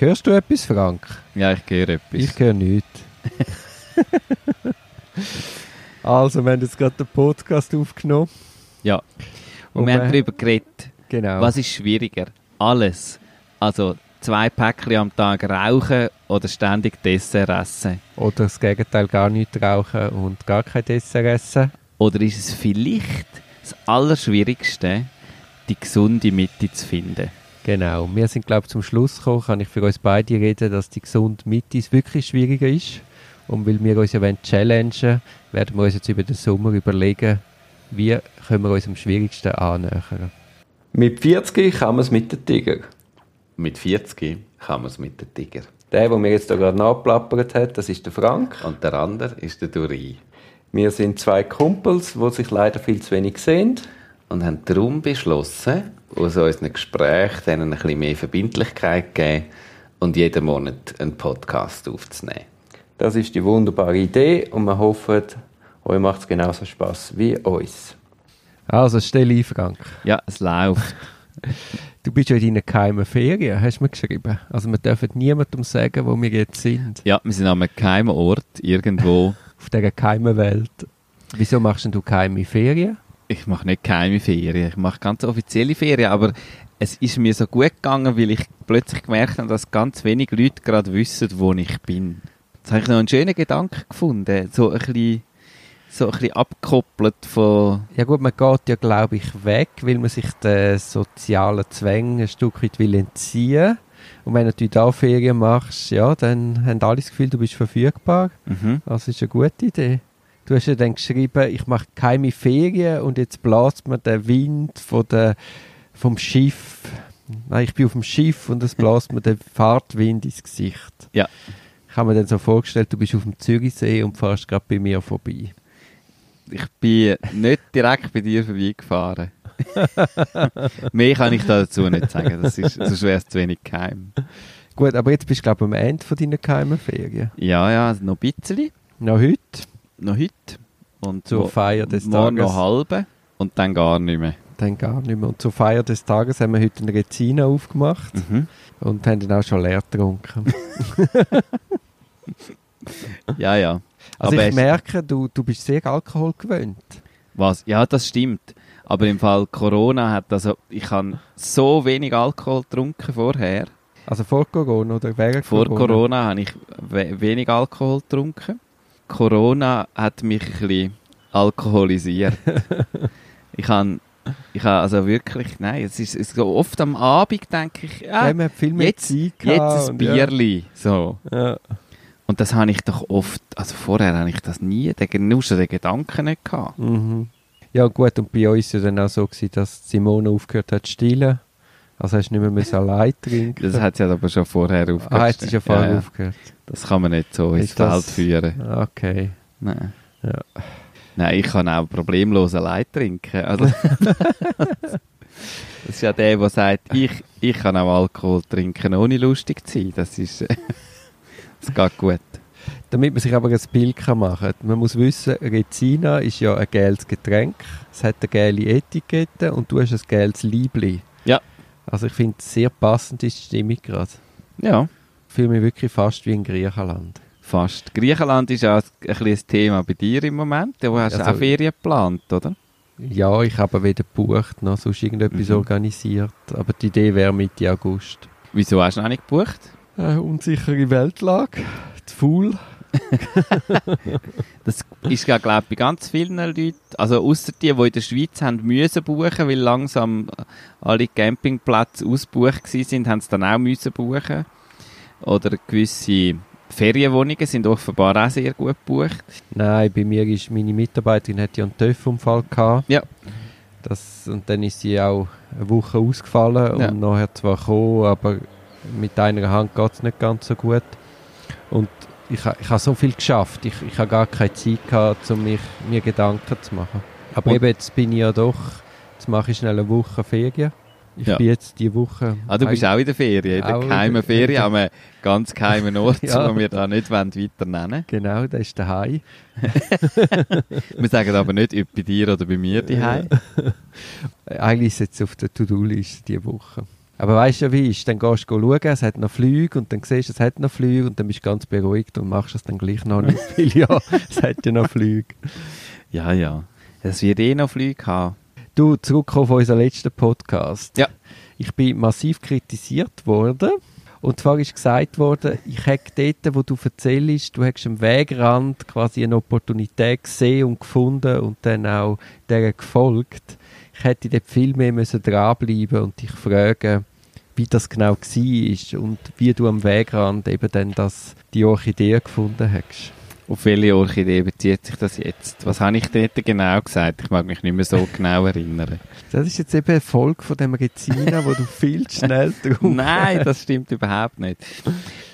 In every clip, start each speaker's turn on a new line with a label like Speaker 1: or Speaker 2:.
Speaker 1: Hörst du etwas, Frank?
Speaker 2: Ja, ich höre etwas.
Speaker 1: Ich höre nichts. also, wir haben jetzt gerade den Podcast aufgenommen.
Speaker 2: Ja. Und,
Speaker 1: Und
Speaker 2: wir haben darüber geredet,
Speaker 1: Genau.
Speaker 2: was ist schwieriger? Alles. Also zwei Päckchen am Tag rauchen oder ständig Dessert essen.
Speaker 1: Oder das Gegenteil, gar nicht rauchen und gar kein Dessert essen.
Speaker 2: Oder ist es vielleicht das Allerschwierigste, die gesunde Mitte zu finden?
Speaker 1: Genau. Wir sind, glaube ich, zum Schluss gekommen, kann ich für uns beide reden, dass die gesunde Mitte wirklich schwieriger ist. Und weil wir uns ja wollen challengen werden wir uns jetzt über den Sommer überlegen, wie können wir uns am schwierigsten annähern. Mit 40 kann man es mit den Tiger.
Speaker 2: Mit 40 kann man es mit dem Tiger.
Speaker 1: Der, der mir jetzt da gerade nachplappert hat, das ist der Frank.
Speaker 2: Und der andere ist der Duri.
Speaker 1: Wir sind zwei Kumpels, die sich leider viel zu wenig sehen.
Speaker 2: Und haben darum beschlossen, aus unseren Gesprächen denen ein bisschen mehr Verbindlichkeit geben und jeden Monat einen Podcast aufzunehmen.
Speaker 1: Das ist die wunderbare Idee und wir hoffen, euch macht es genauso Spaß wie uns. Also stell ein, Frank.
Speaker 2: Ja, es läuft.
Speaker 1: Du bist ja in deinen geheimen Ferien, hast du mir geschrieben. Also wir dürfen niemandem sagen, wo wir jetzt sind.
Speaker 2: Ja, wir sind an einem geheimen Ort, irgendwo.
Speaker 1: Auf dieser geheimen Welt. Wieso machst denn du geheime Ferien?
Speaker 2: Ich mache nicht geheime Ferien, ich mache ganz offizielle Ferien, aber es ist mir so gut gegangen, weil ich plötzlich gemerkt habe, dass ganz wenig Leute gerade wissen, wo ich bin. Jetzt habe ich noch einen schönen Gedanken gefunden, so ein bisschen, so ein bisschen abgekoppelt von...
Speaker 1: Ja gut, man geht ja, glaube ich, weg, weil man sich den sozialen Zwängen ein Stück weit will entziehen. Und wenn du da Ferien machst, ja, dann haben alle das Gefühl, du bist verfügbar.
Speaker 2: Mhm.
Speaker 1: Das ist eine gute Idee. Du hast ja dann geschrieben, ich mache keine Ferien und jetzt bläst mir der Wind von der, vom Schiff. Nein, ich bin auf dem Schiff und es bläst mir der Fahrtwind ins Gesicht.
Speaker 2: Ja.
Speaker 1: Ich habe mir dann so vorgestellt, du bist auf dem Zürichsee und fährst gerade bei mir vorbei.
Speaker 2: Ich bin nicht direkt bei dir vorbeigefahren. Mehr kann ich dazu nicht sagen, das ist, sonst wäre es zu wenig geheim.
Speaker 1: Gut, aber jetzt bist du, glaube ich, am Ende von deiner geheimen Ferien.
Speaker 2: Ja, ja, noch ein bisschen,
Speaker 1: Noch heute,
Speaker 2: noch heute. Und
Speaker 1: zur Feier des
Speaker 2: morgen
Speaker 1: Tages.
Speaker 2: noch halbe und dann gar nicht mehr.
Speaker 1: Dann gar nicht mehr. Und zur Feier des Tages haben wir heute eine Rezina aufgemacht
Speaker 2: Mhm.
Speaker 1: und haben dann auch schon leer getrunken.
Speaker 2: Ja, ja.
Speaker 1: Also
Speaker 2: Aber
Speaker 1: ich merke, du, du bist sehr Alkohol gewöhnt.
Speaker 2: Was? Ja, das stimmt. Aber im Fall Corona hat also, ich habe so wenig Alkohol getrunken vorher.
Speaker 1: Also vor Corona oder während
Speaker 2: Vor
Speaker 1: Corona?
Speaker 2: Corona habe ich we wenig Alkohol getrunken. Corona hat mich ein bisschen alkoholisiert. ich habe, ich habe also wirklich, nein, es ist, es so oft am Abend denke ich,
Speaker 1: Ja,
Speaker 2: ja,
Speaker 1: viel mehr
Speaker 2: jetzt,
Speaker 1: Zeit
Speaker 2: jetzt ein
Speaker 1: und
Speaker 2: Bierli, so.
Speaker 1: Ja. Ja.
Speaker 2: Und das habe ich doch oft, also vorher habe ich das nie, den Genuss oder den Gedanken nicht gehabt.
Speaker 1: Mhm. ja gut, und bei uns war ja dann auch so, gewesen, dass Simone aufgehört hat zu stillen. Also hast du nicht mehr müssen allein trinken.
Speaker 2: Das hat sie aber schon vorher aufgehört.
Speaker 1: ah, hat sie schon vorher
Speaker 2: Ja,
Speaker 1: aufgehört?
Speaker 2: Das kann man nicht so ins Feld führen.
Speaker 1: Okay.
Speaker 2: Nein.
Speaker 1: Ja.
Speaker 2: Nein, ich kann auch problemlos allein trinken. Also, das ist ja der, der sagt, ich, ich kann auch Alkohol trinken, ohne lustig zu sein. Das ist, das geht gut.
Speaker 1: Damit man sich aber ein Bild kann machen kann. Man muss wissen, Rezina ist ja ein gelbes Getränk. Es hat eine gelbe Etikette und du hast ein gelbes Liebli. Also ich finde es sehr passend ist die Stimmung gerade.
Speaker 2: Ja,
Speaker 1: Ich fühle mich wirklich fast wie in Griechenland.
Speaker 2: fast. Griechenland ist auch ein, ein Thema bei dir im Moment. Du hast
Speaker 1: Also-
Speaker 2: auch Ferien geplant, oder?
Speaker 1: Ja, ich habe weder gebucht noch sonst irgendetwas
Speaker 2: Mhm.
Speaker 1: organisiert. Aber die Idee wäre Mitte August.
Speaker 2: Wieso hast du noch nicht gebucht?
Speaker 1: Äh, unsichere Weltlage. Zu faul.
Speaker 2: Das ist ja, glaube ich, bei ganz vielen Leuten, also außer die, die in der Schweiz haben müssen buchen, weil langsam alle Campingplätze ausgebucht sind, haben sie dann auch müssen buchen. Oder gewisse Ferienwohnungen sind offenbar auch sehr gut gebucht.
Speaker 1: Nein, bei mir ist meine Mitarbeiterin hat ja einen TÜV-Unfall gehabt.
Speaker 2: Ja.
Speaker 1: Das, und dann ist sie auch eine Woche ausgefallen
Speaker 2: Ja.
Speaker 1: und nachher zwar gekommen, aber mit einer Hand geht es nicht ganz so gut. Und ich, ich habe so viel geschafft, ich, ich habe gar keine Zeit gehabt, um mich, mir Gedanken zu machen. Aber
Speaker 2: Und-
Speaker 1: eben, jetzt bin ich ja doch, jetzt mache ich schnell eine Woche Ferien. Ich
Speaker 2: Ja.
Speaker 1: bin jetzt die Woche...
Speaker 2: Ah, du bist auch in der Ferien, in der geheimen Ferien, an einem ganz geheimen Ort,
Speaker 1: Ja.
Speaker 2: den wir da nicht weiter nennen
Speaker 1: Genau, das ist der Hai.
Speaker 2: Wir sagen aber nicht, ob bei dir oder bei mir die
Speaker 1: Eigentlich ist es jetzt auf der To-Do-Liste diese Woche. Aber weißt du ja, wie ist? Dann gehst du schauen, es hat noch Flüge und dann siehst du, es hat noch Flüge und dann bist du ganz beruhigt und machst es dann gleich noch nicht, weil ja, es hat ja noch Flüge.
Speaker 2: Ja, ja. Es wird eh noch Flüge haben.
Speaker 1: Du, zurückkommen auf unseren letzten Podcast.
Speaker 2: Ja.
Speaker 1: Ich bin massiv kritisiert worden. Und zwar ist gesagt worden, ich hätte dort, wo du erzählst, du hättest am Wegrand quasi eine Opportunität gesehen und gefunden und dann auch der gefolgt. Ich hätte dort viel mehr müssen dranbleiben und dich fragen, wie das genau war und wie du am Wegrand eben dann das, die Orchidee gefunden hast.
Speaker 2: Auf welche Orchidee bezieht sich das jetzt? Was habe ich dort genau gesagt? Ich mag mich nicht mehr so genau erinnern.
Speaker 1: Das ist jetzt eben eine Folge von dem Regina, wo du viel schnell drauf
Speaker 2: Nein, das stimmt überhaupt nicht.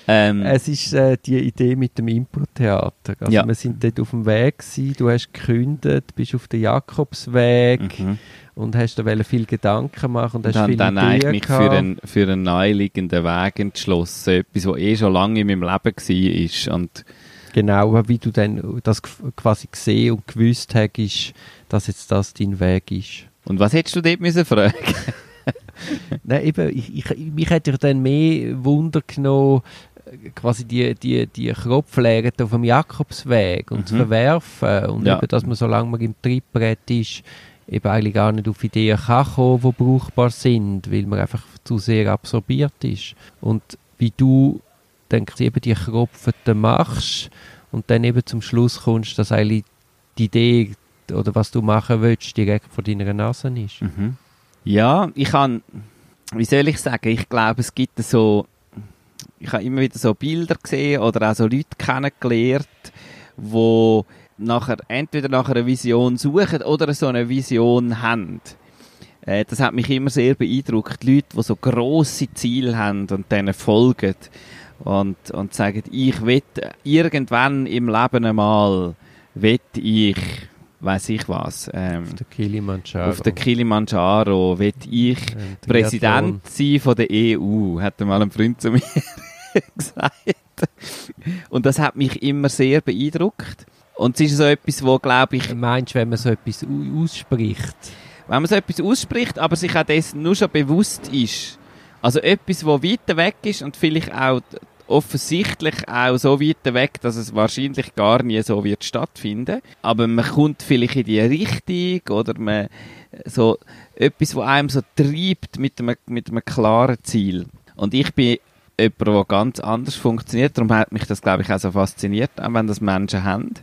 Speaker 2: Ähm,
Speaker 1: Es ist äh, die Idee mit dem Impro-Theater. Also
Speaker 2: Ja.
Speaker 1: wir sind dort auf dem Weg gewesen, du hast gekündigt, bist auf den Jakobsweg
Speaker 2: mhm.
Speaker 1: Und hast wollen viel Gedanken machen und hast
Speaker 2: habe
Speaker 1: viele
Speaker 2: dann
Speaker 1: Ideen
Speaker 2: eigentlich mich für einen, für einen naheliegenden Weg entschlossen. Etwas, was eh schon lange in meinem Leben war. Und
Speaker 1: Genau, wie du dann das quasi gesehen und gewusst hast, dass jetzt das dein Weg ist.
Speaker 2: Und was hättest du dort müssen fragen?
Speaker 1: Nein, eben, ich, ich, mich hätte ja dann mehr Wunder genommen, quasi die, die, die Kropfläger auf dem Jakobsweg und zu
Speaker 2: Mhm.
Speaker 1: verwerfen und
Speaker 2: Ja.
Speaker 1: eben, dass man, solange man im Trittbrett ist, eben eigentlich gar nicht auf Ideen kann kommen, die brauchbar sind, weil man einfach zu sehr absorbiert ist. Und wie du dann eben die Kropfen machst und dann eben zum Schluss kommst, dass eigentlich die Idee oder was du machen willst, direkt vor deiner Nase ist.
Speaker 2: Mhm. Ja, ich kann, wie soll ich sagen, ich glaube, es gibt so, ich habe immer wieder so Bilder gesehen oder auch so Leute kennengelernt, wo nachher, entweder nach einer Vision suchen oder so eine Vision haben. Äh, das hat mich immer sehr beeindruckt. Leute, die so grosse Ziele haben und denen folgen und, und sagen, ich will irgendwann im Leben einmal, will ich, weiß ich was, ähm,
Speaker 1: Auf der Kilimanjaro.
Speaker 2: auf der Kilimanjaro will ich
Speaker 1: Ähm,
Speaker 2: Präsident sein von der EU, hat mal ein Freund zu mir gesagt. Und das hat mich immer sehr beeindruckt. Und es ist so etwas, wo, glaube ich.
Speaker 1: Meinst du, wenn man so etwas au- ausspricht?
Speaker 2: wenn man so etwas ausspricht, aber sich auch dessen nur schon bewusst ist, also etwas, wo weiter weg ist und vielleicht auch offensichtlich auch so weit weg, dass es wahrscheinlich gar nie so wird stattfinden. Aber man kommt vielleicht in die Richtung oder man so etwas, wo einem so treibt mit einem, mit einem klaren Ziel. Und ich bin jemand, der ganz anders funktioniert. Darum hat mich das, glaube ich, auch so fasziniert, auch wenn das Menschen haben.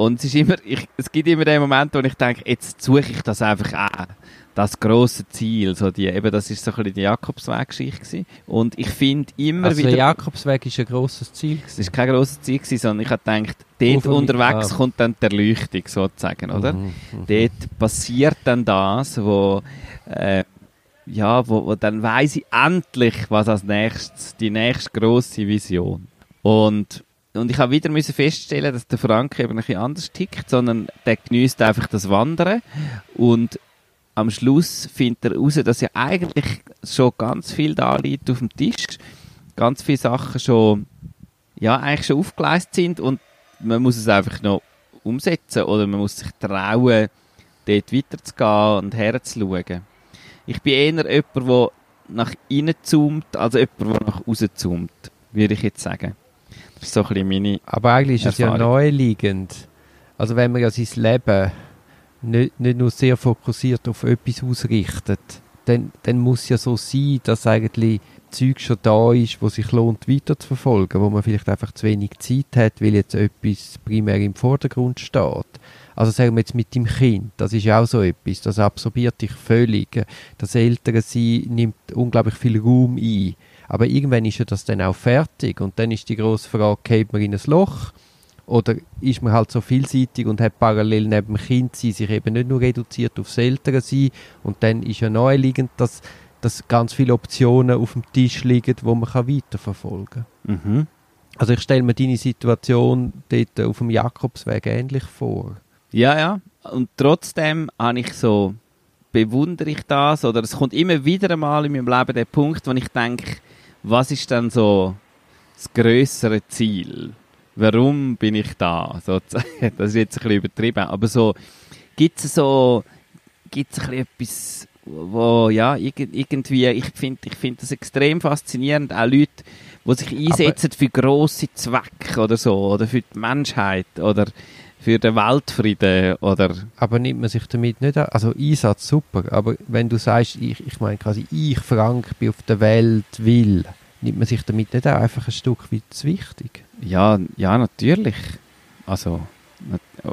Speaker 2: Und es ist immer, ich, es gibt immer den Moment, wo ich denke, jetzt suche ich das einfach auch. Das grosse Ziel, so die, eben, das ist so ein bisschen die Jakobsweg-Geschichte gewesen. Und ich finde immer
Speaker 1: Also
Speaker 2: wieder,
Speaker 1: der Jakobsweg ist ein grosses Ziel.
Speaker 2: es ist kein grosses Ziel gewesen, sondern ich habe gedacht, dort
Speaker 1: Auf
Speaker 2: unterwegs kommt dann die Erleuchtung sozusagen, oder?
Speaker 1: Mhm, mhm.
Speaker 2: Dort passiert dann das, wo, äh, ja, wo, wo dann weiss ich endlich, was als nächstes, die nächste grosse Vision. Und, und ich habe wieder müssen feststellen, dass der Frank eben ein bisschen anders tickt, sondern der genießt einfach das Wandern und am Schluss findet er heraus, dass ja eigentlich schon ganz viel da liegt auf dem Tisch, ganz viele Sachen schon, ja, eigentlich schon aufgeleistet sind und man muss es einfach noch umsetzen oder man muss sich trauen, dort weiterzugehen und herzuschauen. Ich bin eher jemand, der nach innen zoomt, als jemand, der nach außen zoomt, würde ich jetzt sagen. Ist so ein bisschen meine...
Speaker 1: Aber eigentlich ist es ja
Speaker 2: Erfahrung.
Speaker 1: naheliegend. Also wenn man ja sein Leben nicht, nicht nur sehr fokussiert auf etwas ausrichtet, dann, dann muss ja so sein, dass eigentlich Zeug schon da ist, wo sich lohnt weiterzuverfolgen, wo man vielleicht einfach zu wenig Zeit hat, weil jetzt etwas primär im Vordergrund steht. Also sagen wir jetzt mit dem Kind, das ist ja auch so etwas, das absorbiert dich völlig. Das Ältere sein nimmt unglaublich viel Raum ein. Aber irgendwann ist ja das dann auch fertig und dann ist die grosse Frage, geht man in ein Loch oder ist man halt so vielseitig und hat parallel neben dem Kind sein, sich eben nicht nur reduziert aufs Ältere sein und dann ist ja naheliegend, dass, dass ganz viele Optionen auf dem Tisch liegen, wo man kann weiterverfolgen kann.
Speaker 2: Mhm.
Speaker 1: Also ich stelle mir deine Situation dort auf dem Jakobsweg ähnlich vor.
Speaker 2: Ja, ja. Und trotzdem habe ich so, bewundere ich das, oder es kommt immer wieder einmal in meinem Leben der Punkt, wo ich denke, was ist dann so das größere Ziel? Warum bin ich da? Sozusagen. Das ist jetzt ein bisschen übertrieben, aber so, gibt es so, gibt es ein bisschen etwas wo ja, irgendwie, ich finde ich find das extrem faszinierend, auch Leute, die sich einsetzen Aber für grosse Zwecke oder so, oder für die Menschheit, oder für den Weltfrieden, oder...
Speaker 1: Aber nimmt man sich damit nicht an, also Einsatz super, aber wenn du sagst, ich, ich meine quasi, ich, Frank, bin auf der Welt, will, nimmt man sich damit nicht auch einfach ein Stück weit zu wichtig?
Speaker 2: Ja, ja, natürlich. Also,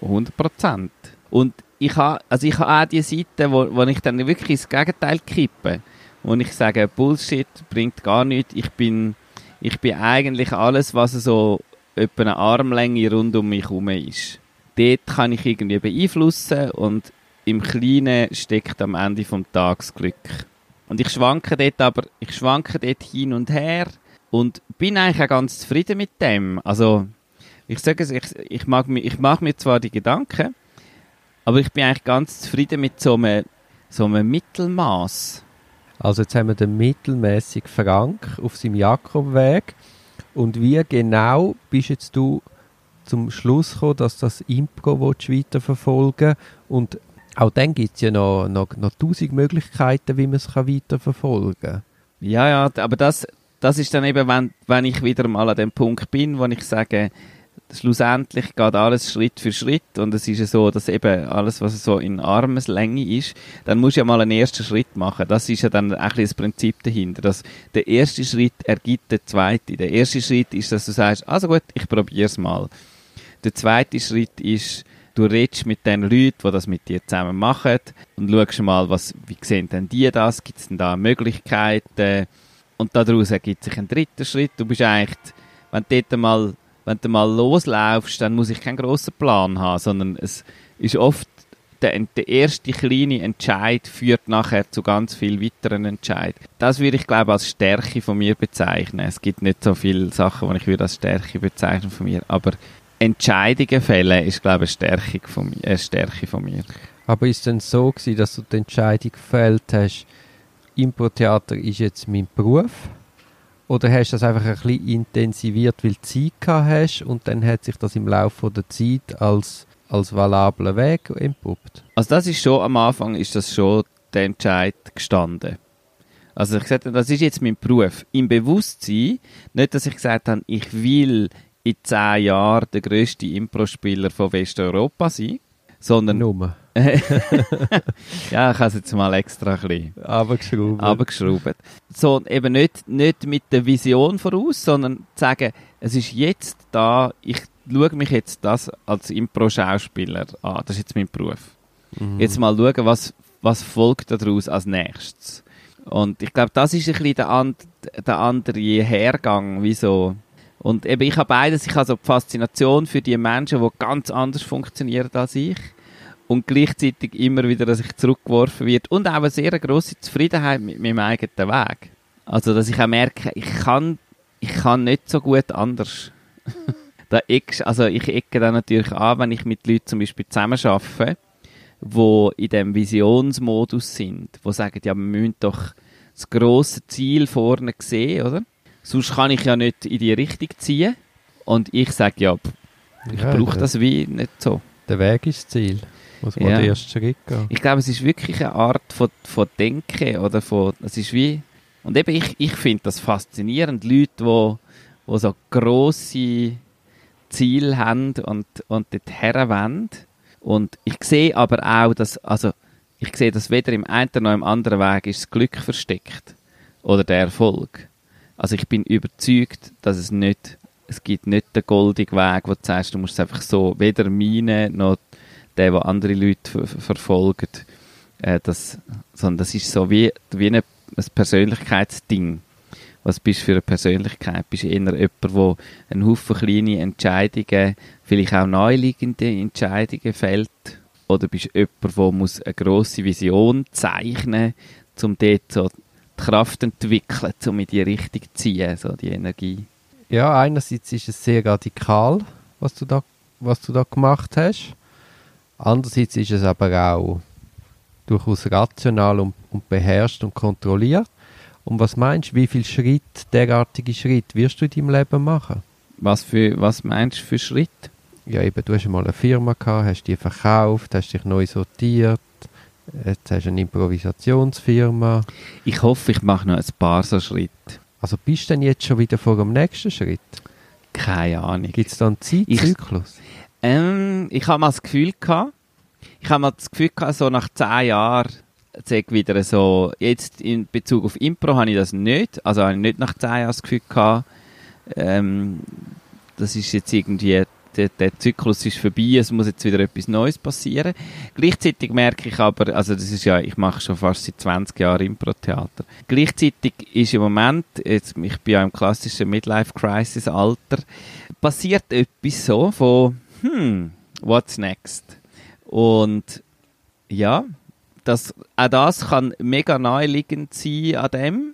Speaker 2: 100 Prozent. Und ich habe also ich ha auch die Seite, wo, wo ich dann wirklich ins Gegenteil kippe. Wo ich sage, Bullshit bringt gar nichts. Ich bin, ich bin eigentlich alles, was so etwa eine Armlänge rund um mich herum ist. Dort kann ich irgendwie beeinflussen und im Kleinen steckt am Ende vom Tages Glück. Und ich schwanke dort aber, ich schwanke dort hin und her und bin eigentlich auch ganz zufrieden mit dem. Also, ich sage es, ich, ich, mag, ich mache mir zwar die Gedanken, aber ich bin eigentlich ganz zufrieden mit so einem, so einem Mittelmaß.
Speaker 1: Also jetzt haben wir den mittelmäßigen Frank auf seinem Jakobweg. Und wie genau bist jetzt du zum Schluss gekommen, dass das Impro weiterverfolgen Und auch dann gibt es ja noch, noch, noch tausend Möglichkeiten, wie man es weiterverfolgen kann.
Speaker 2: Ja, ja, aber das, das ist dann eben, wenn, wenn ich wieder mal an dem Punkt bin, wo ich sage, schlussendlich geht alles Schritt für Schritt und es ist ja so, dass eben alles, was so in Armeslänge ist, dann muss du ja mal einen ersten Schritt machen. Das ist ja dann ein das Prinzip dahinter, dass der erste Schritt ergibt den zweiten. Der erste Schritt ist, dass du sagst, also gut, ich probiere es mal. Der zweite Schritt ist, du redest mit den Leuten, die das mit dir zusammen machen und schaust mal, was, wie sehen denn die das, gibt es denn da Möglichkeiten und daraus ergibt sich ein dritter Schritt. Du bist eigentlich, wenn du dort mal wenn du mal loslaufst, dann muss ich keinen grossen Plan haben, sondern es ist oft der, der erste kleine Entscheid führt nachher zu ganz viel weiteren Entscheid. Das würde ich glaube als Stärke von mir bezeichnen. Es gibt nicht so viele Sachen, die ich würde als Stärke bezeichnen von mir, aber Entscheidungen fällen ist glaube ich eine Stärke von, mir, eine Stärke von mir.
Speaker 1: Aber ist es denn so gewesen, dass du die Entscheidung gefällt hast, Impro-Theater ist jetzt mein Beruf? Oder hast du das einfach ein bisschen intensiviert, weil du Zeit gehabt hast und dann hat sich das im Laufe der Zeit als, als valabler Weg entpuppt?
Speaker 2: Also das ist schon, am Anfang ist das schon der Entscheid gestanden. Also ich gesagt, das ist jetzt mein Beruf. Im Bewusstsein, nicht, dass ich gesagt habe, ich will in zehn Jahren der grösste Impro-Spieler von Westeuropa sein, sondern...
Speaker 1: Nummer.
Speaker 2: ja, ich habe es jetzt mal extra ein bisschen
Speaker 1: abgeschraubt.
Speaker 2: abgeschraubt. So, eben nicht, nicht mit der Vision voraus, sondern zu sagen, es ist jetzt da, ich schaue mich jetzt das als Impro-Schauspieler an. Das ist jetzt mein Beruf. Mhm. Jetzt mal schauen, was, was folgt daraus als nächstes. Und ich glaube, das ist ein bisschen der, and, der andere Hergang, wieso. Und eben, ich habe beides. Ich habe so die Faszination für die Menschen, die ganz anders funktionieren als ich und gleichzeitig immer wieder, dass ich zurückgeworfen wird und auch eine sehr grosse Zufriedenheit mit meinem eigenen Weg. Also, dass ich auch merke, ich kann, ich kann nicht so gut anders. da eck, also ich ecke dann natürlich an, wenn ich mit Leuten zum Beispiel zusammen arbeite, die in dem Visionsmodus sind, die sagen, ja, wir müssen doch das grosse Ziel vorne sehen, oder? Sonst kann ich ja nicht in die Richtung ziehen. Und ich sage, ja, ich ja, brauche das wie nicht so.
Speaker 1: Der Weg ist das Ziel. Muss man ja. den ersten Schritt gehen.
Speaker 2: Ich glaube, es ist wirklich eine Art von, von Denken oder von, es ist wie, und eben ich, ich finde das faszinierend, Leute, die wo, wo so grosse Ziele haben und, und dort herwollen. Und ich sehe aber auch, dass, also, ich sehe, dass weder im einen noch im anderen Weg ist das Glück versteckt. Oder der Erfolg. Also ich bin überzeugt, dass es nicht, es gibt nicht den goldigen Weg, wo du sagst, du musst es einfach so, weder meine noch der, der andere Leute verfolgt. Äh, das, sondern das ist so wie, wie eine, ein Persönlichkeitsding. Was bist du für eine Persönlichkeit? Bist du eher jemand, der einen Haufen kleine Entscheidungen, vielleicht auch naheliegende Entscheidungen fällt? Oder bist du jemand, der eine grosse Vision zeichnen muss, um dort so die Kraft zu entwickeln, um in die Richtung zu ziehen, so die Energie?
Speaker 1: Ja, einerseits ist es sehr radikal, was du da, was du da gemacht hast. Andererseits ist es aber auch durchaus rational und, und beherrscht und kontrolliert. Und was meinst du, wie viele Schritt, derartige Schritt wirst du in deinem Leben machen?
Speaker 2: Was, für, was meinst du für Schritt?
Speaker 1: Ja, eben, du hast mal eine Firma gehabt, hast die verkauft, hast dich neu sortiert, Jetzt hast du eine Improvisationsfirma.
Speaker 2: Ich hoffe, ich mache noch ein paar so Schritte.
Speaker 1: Also bist du denn jetzt schon wieder vor dem nächsten Schritt?
Speaker 2: Keine Ahnung.
Speaker 1: Gibt es da einen Zeitzyklus?
Speaker 2: Ähm, ich habe mal das Gefühl gehabt, ich habe mal das Gefühl gehabt, so nach zehn Jahren zeig wieder so, jetzt in Bezug auf Impro habe ich das nicht, also habe ich nicht nach zehn Jahren das Gefühl gehabt, ähm, das ist jetzt irgendwie, der, der Zyklus ist vorbei, es muss jetzt wieder etwas Neues passieren. Gleichzeitig merke ich aber, also das ist ja, ich mache schon fast seit 20 Jahren Impro-Theater. Gleichzeitig ist im Moment, jetzt, ich bin ja im klassischen Midlife-Crisis-Alter, passiert etwas so von, hm, what's next? Und ja, das, auch das kann mega naheliegend sein an dem.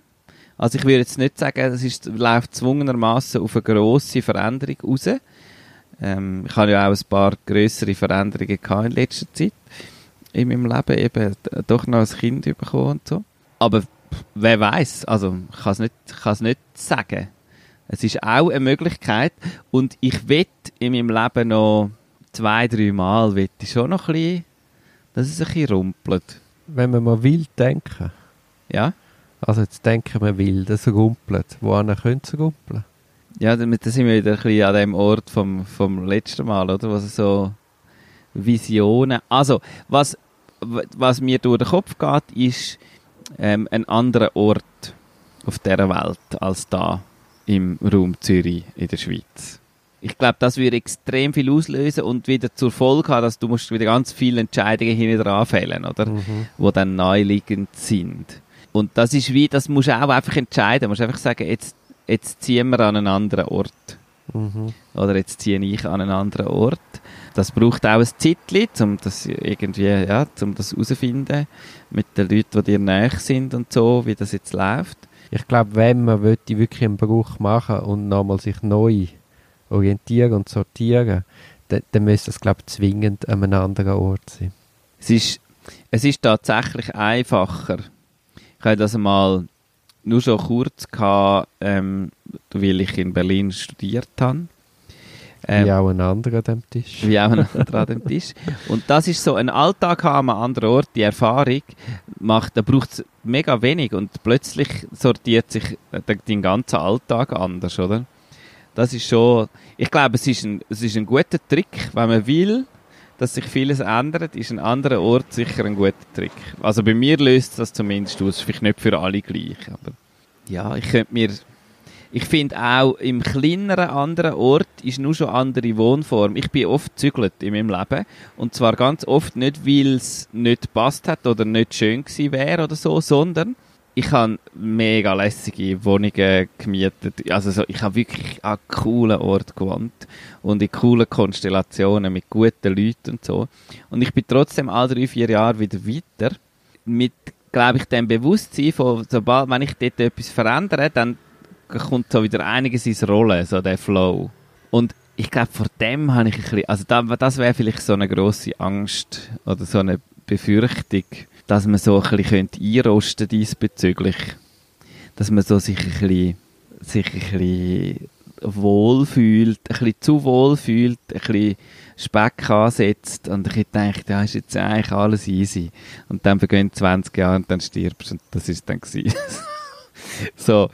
Speaker 2: Also ich würde jetzt nicht sagen, es läuft zwungenermaßen auf eine grosse Veränderung raus. Ähm, ich habe ja auch ein paar größere Veränderungen gehabt in letzter Zeit in meinem Leben, eben doch noch ein Kind bekommen und so. Aber wer weiß, also ich kann es nicht, nicht sagen. Es ist auch eine Möglichkeit und ich wette in meinem Leben noch zwei, drei Mal, ich schon noch ein bisschen, dass es ein bisschen rumpelt.
Speaker 1: Wenn man mal wild denken.
Speaker 2: Ja?
Speaker 1: Also jetzt denken wir wild, es rumpelt. Wohin könnte es rumpeln?
Speaker 2: Ja, da sind wir wieder ein bisschen an dem Ort vom, vom letzten Mal, oder? Was so Visionen. Also, was, was mir durch den Kopf geht, ist ähm, ein anderer Ort auf dieser Welt als da im Raum Zürich in der Schweiz. Ich glaube, das würde extrem viel auslösen und wieder zur Folge haben, dass du musst wieder ganz viele Entscheidungen hinten dran fällen, oder? Mhm. Wo dann naheliegend sind. Und das ist wie, das musst du auch einfach entscheiden. Du musst einfach sagen, jetzt, jetzt ziehen wir an einen anderen Ort. Mhm. Oder jetzt ziehe ich an einen anderen Ort. Das braucht auch ein Zeitchen, um das irgendwie, ja, um das herauszufinden. Mit den Leuten, die dir näher sind und so, wie das jetzt läuft.
Speaker 1: Ich glaube, wenn man wirklich einen Bruch machen und nochmal sich neu orientieren und sortieren, dann, dann müsste es, glaube ich, zwingend an einem anderen Ort sein.
Speaker 2: Es ist, es ist tatsächlich einfacher. Ich habe das einmal nur schon kurz gehabt, ähm, weil ich in Berlin studiert habe.
Speaker 1: Ähm, wie auch ein anderer an dem Tisch.
Speaker 2: Wie auch ein anderer an dem Tisch. Und das ist so, ein Alltag haben an einem anderen Ort, die Erfahrung macht, da braucht es mega wenig und plötzlich sortiert sich dein ganzer Alltag anders, oder? Das ist schon, ich glaube, es ist ein, es ist ein guter Trick, wenn man will, dass sich vieles ändert, ist ein anderer Ort sicher ein guter Trick. Also bei mir löst das zumindest aus, vielleicht nicht für alle gleich, aber ja, ich könnte mir, ich finde auch im kleineren anderen Ort ist nur schon andere Wohnform. Ich bin oft zügelt in meinem Leben und zwar ganz oft nicht, weil es nicht passt hat oder nicht schön gewesen wäre oder so, sondern ich habe mega lässige Wohnungen gemietet. Also so, ich habe wirklich an coolen Ort gewohnt und in coolen Konstellationen mit guten Leuten und so. Und ich bin trotzdem alle drei, vier Jahre wieder weiter mit, glaube ich, dem Bewusstsein von, sobald, wenn ich dort etwas verändere, dann kommt so wieder einiges ins Rollen, so der Flow. Und ich glaube, vor dem habe ich ein bisschen, also das wäre vielleicht so eine grosse Angst oder so eine Befürchtung, dass man so ein bisschen einrosten diesbezüglich. Dass man so sich ein bisschen, sich ein bisschen wohl fühlt, ein bisschen zu wohl fühlt, ein bisschen Speck ansetzt und ich denke, da ist jetzt eigentlich alles easy. Und dann vergehen 20 Jahre und dann stirbst und das ist dann gewesen. so,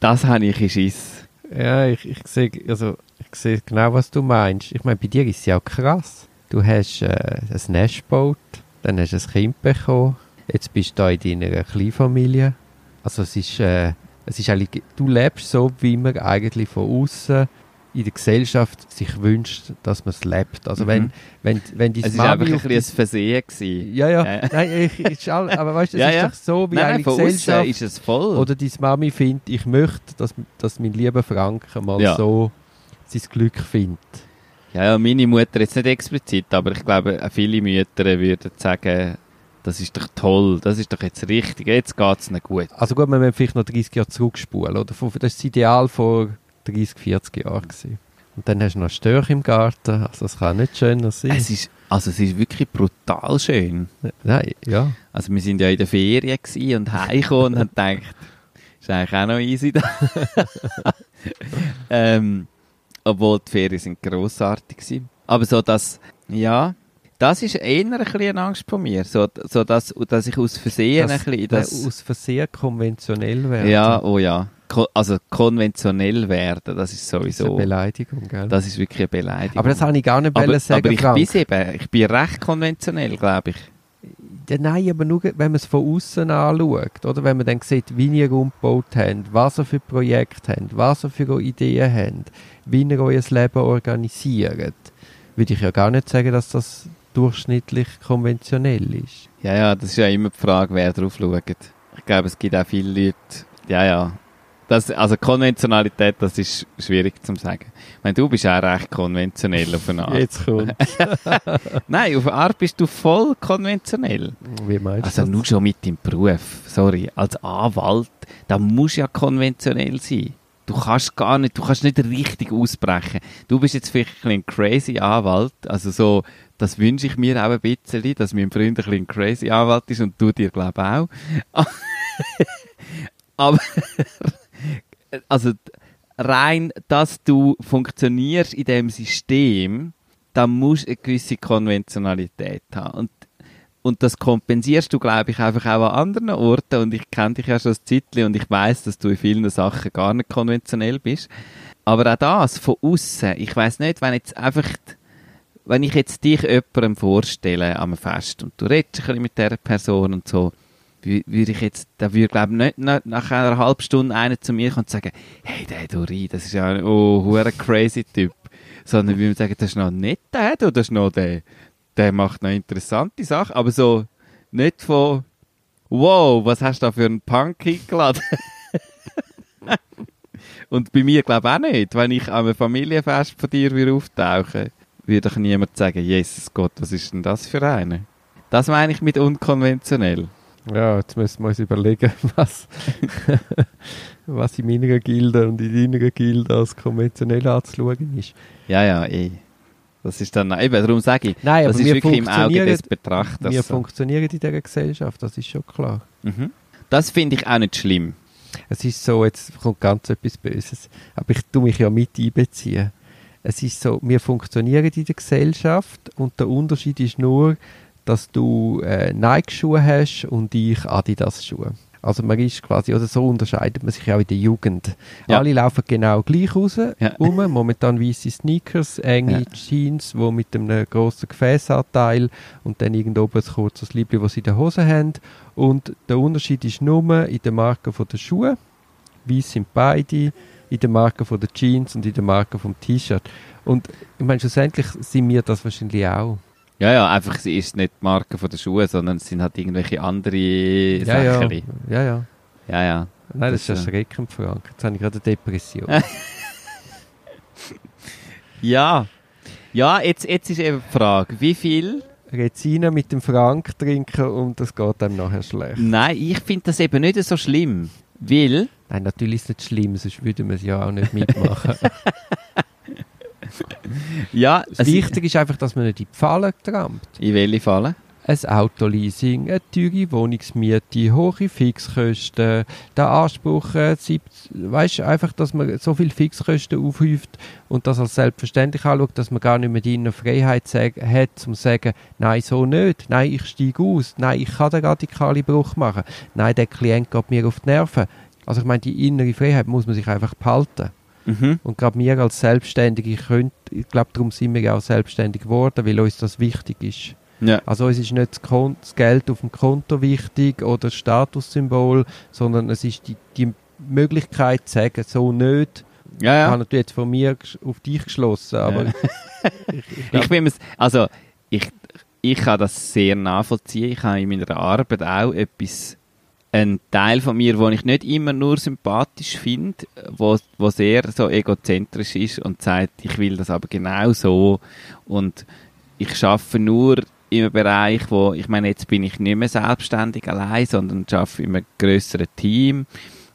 Speaker 2: das habe ich in Schiss.
Speaker 1: Ja, ich, ich sehe also, ich sehe genau, was du meinst. Ich meine, bei dir ist es ja auch krass. Du hast äh, ein gebaut, dann hast du ein Kind bekommen, jetzt bist du da in deiner Kleinfamilie. Also es ist, äh, es ist eigentlich, du lebst so, wie man eigentlich von außen in der Gesellschaft sich wünscht, dass man es lebt. Also mhm. wenn, wenn, wenn die
Speaker 2: Es war einfach ein bisschen ein Versehen gewesen.
Speaker 1: Ja, ja. Äh. Nein, ich, ich, aber weißt du, es
Speaker 2: ja,
Speaker 1: ist
Speaker 2: ja.
Speaker 1: doch so, wie
Speaker 2: nein,
Speaker 1: eine
Speaker 2: nein,
Speaker 1: Gesellschaft
Speaker 2: ist es voll.
Speaker 1: oder deine Mami findet, ich möchte, dass, dass mein lieber Franken mal
Speaker 2: Ja.
Speaker 1: so sein Glück findet.
Speaker 2: Ja, ja, meine Mutter jetzt nicht explizit, aber ich glaube, viele Mütter würden sagen, das ist doch toll, das ist doch jetzt richtig, jetzt geht es nicht gut.
Speaker 1: Also gut, wir müssen vielleicht noch 30 Jahre zurückspulen. Oder? Das war das Ideal vor 30, 40 Jahren. Gewesen. Und dann hast du noch Störche im Garten. Also es kann nicht schöner sein.
Speaker 2: Es ist, also es ist wirklich brutal schön.
Speaker 1: Nein, ja.
Speaker 2: Also wir sind ja in der Ferien und heimgekommen und haben gedacht, ist eigentlich auch noch easy da. ähm, obwohl die Ferien sind grossartig gewesen. Aber so das, ja, Das ist eher ein bisschen eine Angst von mir, so, so dass, dass ich aus Versehen
Speaker 1: Das-
Speaker 2: ein bisschen...
Speaker 1: Das, aus Versehen konventionell werden.
Speaker 2: ja, oh ja. Ko also konventionell werden, das ist
Speaker 1: Das ist eine
Speaker 2: sowieso...
Speaker 1: Beleidigung, gell?
Speaker 2: Das ist wirklich eine Beleidigung.
Speaker 1: aber das habe ich gar nicht
Speaker 2: aber,
Speaker 1: sagen,
Speaker 2: aber ich
Speaker 1: Frank.
Speaker 2: bin eben, ich bin recht konventionell, glaube ich.
Speaker 1: Ja, nein, aber nur, wenn man es von außen anschaut, oder? Wenn man dann sieht, wie ihr umgebaut habt, was ihr für Projekte habt, was ihr für Ideen habt, wie ihr euer Leben organisiert, würde ich ja gar nicht sagen, dass das durchschnittlich konventionell ist.
Speaker 2: Ja, ja, das ist ja immer die Frage, wer drauf schaut. Ich glaube, es gibt auch viele Leute, ja, ja. Das, also Konventionalität, das ist schwierig zu sagen. Ich meine, du bist auch recht konventionell auf eine Art.
Speaker 1: Jetzt kommt.
Speaker 2: Nein, auf eine Art bist du voll konventionell.
Speaker 1: Wie meinst
Speaker 2: Also
Speaker 1: du
Speaker 2: nur
Speaker 1: das?
Speaker 2: schon mit deinem Beruf, sorry, als Anwalt, da musst du ja konventionell sein. Du kannst gar nicht, du kannst nicht richtig ausbrechen. Du bist jetzt vielleicht ein, crazy Anwalt, also so, das wünsche ich mir auch ein bisschen, dass mein Freund ein bisschen ein crazy Anwalt ist und du dir glaube auch. Aber, also rein, dass du funktionierst in dem System, da musst du eine gewisse Konventionalität haben. Und und das kompensierst du, glaube ich, einfach auch an anderen Orten. Und ich kenne dich ja schon ein Zeitchen und ich weiß, dass du in vielen Sachen gar nicht konventionell bist. Aber auch das, von außen, ich weiß nicht, wenn jetzt einfach, wenn ich jetzt dich jemandem vorstelle am Fest und du redest ein bisschen mit dieser Person und so, würde ich jetzt, da würde, glaube ich, nicht nach, nach einer halben Stunde einer zu mir kommen und sagen, hey, der Dori, das ist ja ein, oh, hure crazy Typ. Sondern würde man sagen, das ist noch nicht der, du, das ist noch der der macht noch interessante Sachen, aber so nicht von wow, was hast du da für einen Punk eingeladen? Und bei mir glaube ich auch nicht. Wenn ich an einem Familienfest von dir wieder auftauche, würde ich niemand sagen, Jesus Gott, was ist denn das für eine? Das meine ich mit unkonventionell.
Speaker 1: Ja, jetzt müssen wir uns überlegen, was, was in meiner Gilde und in deiner Gilde als konventionell anzuschauen ist.
Speaker 2: Ja, ja, eh. Das ist dann, eben, darum sage ich,
Speaker 1: Nein,
Speaker 2: das ist
Speaker 1: wir
Speaker 2: wirklich im Auge des Betrachters.
Speaker 1: wir
Speaker 2: so.
Speaker 1: funktionieren in dieser Gesellschaft, das ist schon klar.
Speaker 2: Mhm. Das finde ich auch nicht schlimm.
Speaker 1: Es ist so, jetzt kommt ganz etwas Böses, aber ich tue mich ja mit einbeziehen. Es ist so, wir funktionieren in der Gesellschaft und der Unterschied ist nur, dass du äh, Nike-Schuhe hast und ich Adidas-Schuhe. Also man ist quasi, oder so unterscheidet man sich auch in der Jugend.
Speaker 2: Ja.
Speaker 1: Alle laufen genau gleich raus,
Speaker 2: Ja.
Speaker 1: rum, momentan weiße Sneakers, enge
Speaker 2: Ja.
Speaker 1: Jeans, wo mit einem grossen Gefäßanteil und dann irgendwo oben ein kurzes Liebling, das sie in der Hose haben. Und der Unterschied ist nur in der Marke der Schuhe. Weiß sind beide, in der Marke der Jeans und in der Marke vom T-Shirt. Und ich meine, schlussendlich sind wir das wahrscheinlich auch.
Speaker 2: Ja, ja, einfach, sie ist nicht die Marke von der Schuhe, sondern es sind halt irgendwelche andere
Speaker 1: Ja, ja,
Speaker 2: Sachen.
Speaker 1: ja, ja.
Speaker 2: Ja, ja.
Speaker 1: Nein, das,
Speaker 2: Das,
Speaker 1: ist
Speaker 2: äh,
Speaker 1: erschreckend, Frank. Jetzt habe ich gerade eine Depression.
Speaker 2: Ja. Ja, jetzt, jetzt ist eben die Frage, wie viel?
Speaker 1: Rezina mit dem Frank trinken und das geht einem nachher schlecht.
Speaker 2: Nein, ich finde das eben nicht so schlimm. Weil,
Speaker 1: Nein, natürlich ist es nicht schlimm, sonst würden wir es ja auch nicht mitmachen.
Speaker 2: ja,
Speaker 1: Das Wichtige ist einfach, dass man nicht in die Pfalle trampt.
Speaker 2: in welche Falle?
Speaker 1: Ein Autoleasing, eine teure Wohnungsmiete, hohe Fixkosten, der Anspruch, äh, weisst, einfach, dass man so viel Fixkosten aufhäuft und das als selbstverständlich anschaut, dass man gar nicht mehr die innere Freiheit hat, um zu sagen, nein, so nicht, nein, ich steige aus, nein, ich kann den radikalen Bruch machen, nein, der Klient geht mir auf die Nerven. Also ich meine, die innere Freiheit muss man sich einfach behalten.
Speaker 2: Mhm.
Speaker 1: Und gerade wir als Selbstständige können, ich glaube, darum sind wir ja auch selbstständig geworden, weil uns das wichtig ist.
Speaker 2: Ja.
Speaker 1: Also uns ist nicht das, Geld auf dem Konto wichtig oder das Statussymbol, sondern es ist die, die Möglichkeit zu sagen, so nicht.
Speaker 2: Ja,
Speaker 1: Ich habe
Speaker 2: ja.
Speaker 1: natürlich jetzt von mir auf dich geschlossen, aber
Speaker 2: Ja.
Speaker 1: ich, ich
Speaker 2: Ich
Speaker 1: glaub,
Speaker 2: bin mir's- also, ich, ich kann das sehr nachvollziehen. Ich habe in meiner Arbeit auch etwas, einen Teil von mir, den ich nicht immer nur sympathisch finde, wo, wo sehr so egozentrisch ist und sagt, ich will das aber genau so und ich schaffe nur im Bereich, wo, ich meine, jetzt bin ich nicht mehr selbstständig allein, sondern schaffe in einem grösseren Team.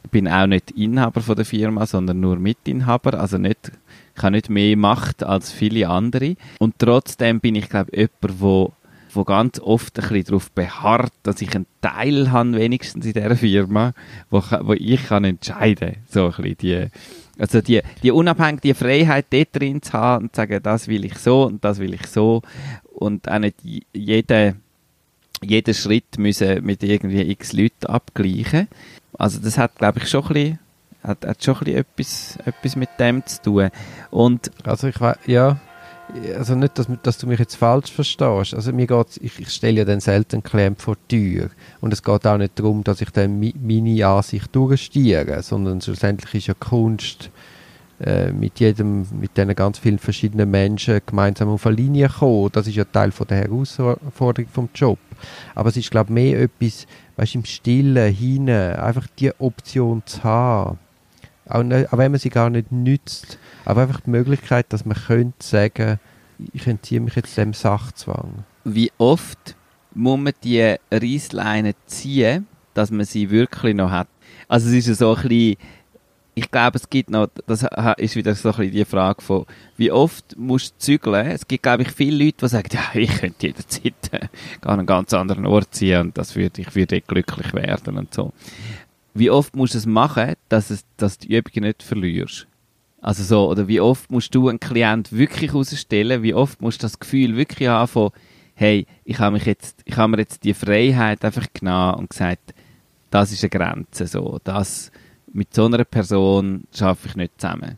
Speaker 2: Ich bin auch nicht Inhaber von der Firma, sondern nur Mitinhaber, also nicht, ich habe nicht mehr Macht als viele andere. Und trotzdem bin ich, glaube ich, jemand, wo, wo ganz oft ein bisschen darauf beharrt, dass ich einen Teil habe, wenigstens in dieser Firma, wo, wo ich kann entscheiden So ein bisschen die, also die, die unabhängige Freiheit dort drin zu haben und zu sagen, das will ich so und das will ich so. und auch nicht jeder, jeden Schritt müssen mit irgendwie x Leuten abgleichen. Also das hat, glaube ich, schon ein bisschen, hat, hat schon ein bisschen etwas, etwas mit dem zu tun. Und
Speaker 1: Also ich weiß, ja, also nicht, dass, dass du mich jetzt falsch verstehst. Also mir geht's, ich, ich stelle ja dann selten Klient vor die Tür. Und es geht auch nicht darum, dass ich dann mi, meine Ansicht durchstiere, sondern schlussendlich ist ja Kunst äh, mit jedem, mit diesen ganz vielen verschiedenen Menschen gemeinsam auf eine Linie kommen. Das ist ja Teil von der Herausforderung vom Job. Aber es ist, glaube ich, mehr etwas, weißt, im Stillen, hinein, einfach die Option zu haben. Auch, nicht, auch wenn man sie gar nicht nützt, aber einfach die Möglichkeit, dass man könnte sagen, ich entziehe mich jetzt dem Sachzwang.
Speaker 2: wie oft muss man die Reissleine ziehen, dass man sie wirklich noch hat? Also es ist ja so ein bisschen, ich glaube, es gibt noch, das ist wieder so ein bisschen die Frage von, wie oft musst du zügeln? Es gibt, glaube ich, viele Leute, die sagen, ja, ich könnte jederzeit an einen ganz anderen Ort ziehen und das würde, ich würde glücklich werden und so. Wie oft musst du es machen, dass, es, dass du die Übungen nicht verlierst? Also so, oder wie oft musst du einen Klient wirklich herausstellen? Wie oft musst du das Gefühl wirklich haben von, hey, ich habe mich jetzt, ich habe mir jetzt die Freiheit einfach genommen und gesagt, das ist eine Grenze, so, das, mit so einer Person schaffe ich nicht zusammen.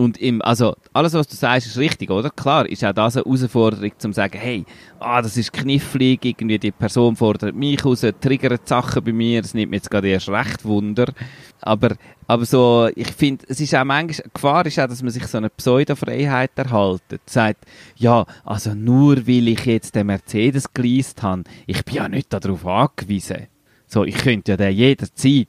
Speaker 2: Und im, also, alles, was du sagst, ist richtig, oder? Klar, ist auch das eine Herausforderung, zum sagen, hey, ah, das ist knifflig, irgendwie die Person fordert mich raus, triggert Sachen bei mir, das nimmt mir jetzt gerade erst recht Wunder. Aber, aber so, ich finde, es ist auch manchmal, die Gefahr ist auch, dass man sich so eine Pseudo-Freiheit erhaltet. Sagt, ja, also nur weil ich jetzt den Mercedes geleast habe, ich bin ja nicht darauf angewiesen. So, ich könnte ja den jederzeit.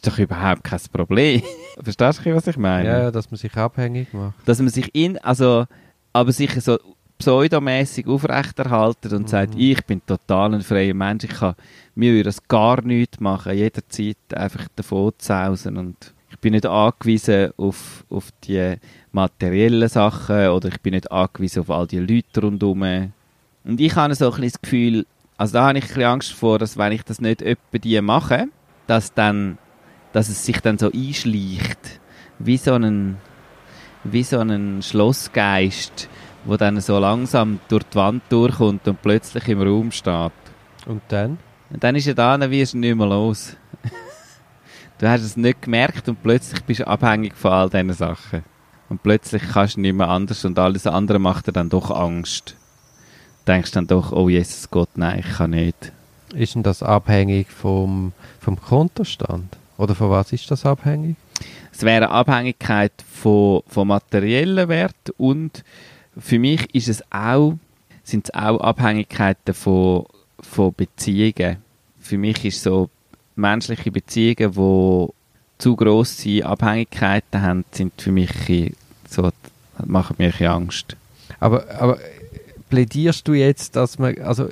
Speaker 2: Das ist doch überhaupt kein Problem. Verstehst du, was ich meine?
Speaker 1: Ja, dass man sich abhängig macht.
Speaker 2: Dass man sich in, also, aber sich so pseudomäßig aufrechterhalten und sagt, ich bin total ein freier Mensch, ich kann, mir würde das gar nichts machen, jederzeit einfach davon sausen und ich bin nicht angewiesen auf, auf die materiellen Sachen oder ich bin nicht angewiesen auf all die Leute rundherum. Und ich habe so ein bisschen das Gefühl, also da habe ich ein bisschen Angst vor, dass wenn ich das nicht etwa die mache, dass dann, dass es sich dann so einschleicht, wie so ein, wie so ein Schlossgeist, wo dann so langsam durch die Wand durchkommt und plötzlich im Raum steht.
Speaker 1: Und dann?
Speaker 2: Und dann ist er da, dann wirst du nicht mehr los. du hast es nicht gemerkt und plötzlich bist du abhängig von all diesen Sachen. Und plötzlich kannst du nicht mehr anders und alles andere macht dir dann doch Angst. Du denkst dann doch, oh Jesus Gott, nein, ich kann nicht.
Speaker 1: Ist denn das abhängig vom, vom Kontostand? Oder von was ist das abhängig?
Speaker 2: Es wäre eine Abhängigkeit von, von materiellen Wert und für mich ist es auch, sind es auch Abhängigkeiten von, von Beziehungen. Für mich ist so menschliche Beziehungen, die zu grosse Abhängigkeiten haben, sind für mich so, machen mir Angst.
Speaker 1: Aber, aber plädierst du jetzt, dass man, also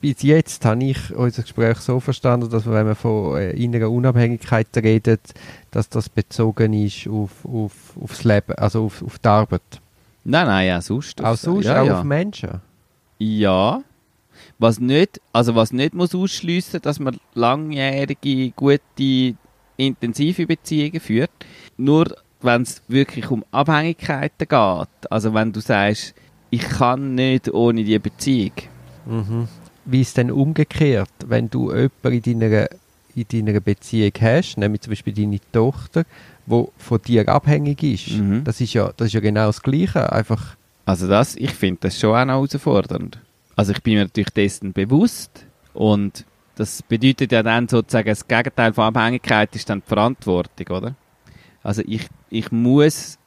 Speaker 1: bis jetzt habe ich unser Gespräch so verstanden, dass man, wenn man von äh, innerer Unabhängigkeit redet, dass das bezogen ist auf, auf, aufs Leben, also auf, auf die Arbeit.
Speaker 2: Nein, nein, auch sonst.
Speaker 1: Auch sonst,
Speaker 2: ja,
Speaker 1: auch
Speaker 2: ja.
Speaker 1: auf Menschen.
Speaker 2: Ja. Was nicht, also was nicht muss ausschliessen, dass man langjährige, gute, intensive Beziehungen führt. Nur wenn es wirklich um Abhängigkeiten geht. Also wenn du sagst, ich kann nicht ohne die Beziehung.
Speaker 1: Mhm. Wie ist denn umgekehrt, wenn du jemanden in deiner, in deiner Beziehung hast, nämlich zum Beispiel deine Tochter, wo von dir abhängig ist?
Speaker 2: Mhm.
Speaker 1: Das ist ja, das ist ja genau das Gleiche. Einfach,
Speaker 2: Also das, ich finde das schon auch noch herausfordernd. Also ich bin mir natürlich dessen bewusst und das bedeutet ja dann sozusagen, das Gegenteil von Abhängigkeit ist dann die Verantwortung, oder? Also ich, ich muss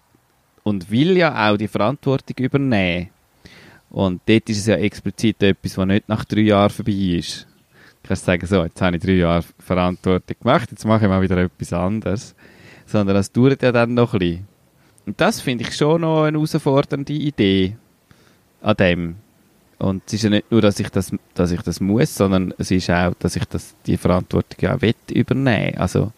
Speaker 2: und will ja auch die Verantwortung übernehmen. Und dort ist es ja explizit etwas, was nicht nach drei Jahren vorbei ist. Du kannst sagen, so, jetzt habe ich drei Jahre Verantwortung gemacht, jetzt mache ich mal wieder etwas anderes. Sondern das dauert ja dann noch ein bisschen. Und das finde ich schon noch eine herausfordernde Idee an dem. Und es ist ja nicht nur, dass ich das, dass ich das muss, sondern es ist auch, dass ich das, die Verantwortung ja will übernehmen. Also,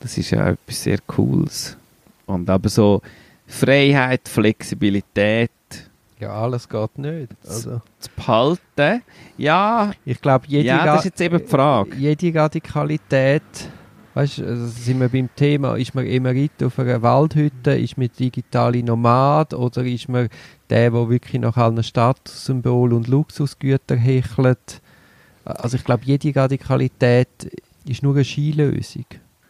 Speaker 2: das ist ja etwas sehr Cooles. Und aber so Freiheit, Flexibilität
Speaker 1: ja, alles geht nicht. Also,
Speaker 2: zu behalten, ja,
Speaker 1: ich glaube, jede,
Speaker 2: ja, das ist jetzt eben die Frage.
Speaker 1: jede Radikalität Weißt du, also sind wir beim Thema, ist man Emerit auf einer Waldhütte, ist man digitale Nomad oder ist man der, der wirklich nach allen Statussymbolen und Luxusgütern hechelt? Also ich glaube, jede Radikalität ist nur eine Skilösung.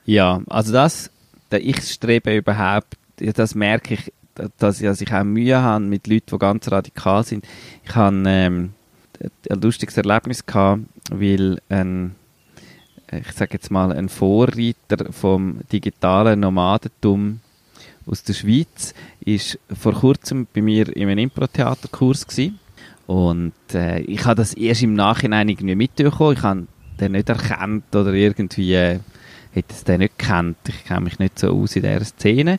Speaker 2: Ja, also das, ich strebe überhaupt, das merke ich, dass ich, dass ich auch Mühe habe mit Leuten, die ganz radikal sind. Ich habe ähm, ein lustiges Erlebnis gehabt, weil ein, ich sage jetzt mal, ein Vorreiter vom digitalen Nomadentum aus der Schweiz ist vor kurzem bei mir in einem Impro-Theaterkurs. Und äh, ich habe das erst im Nachhinein irgendwie mitbekommen. Ich habe den nicht erkannt oder irgendwie äh, hätte es den nicht gekannt. Ich kenne mich nicht so aus in dieser Szene.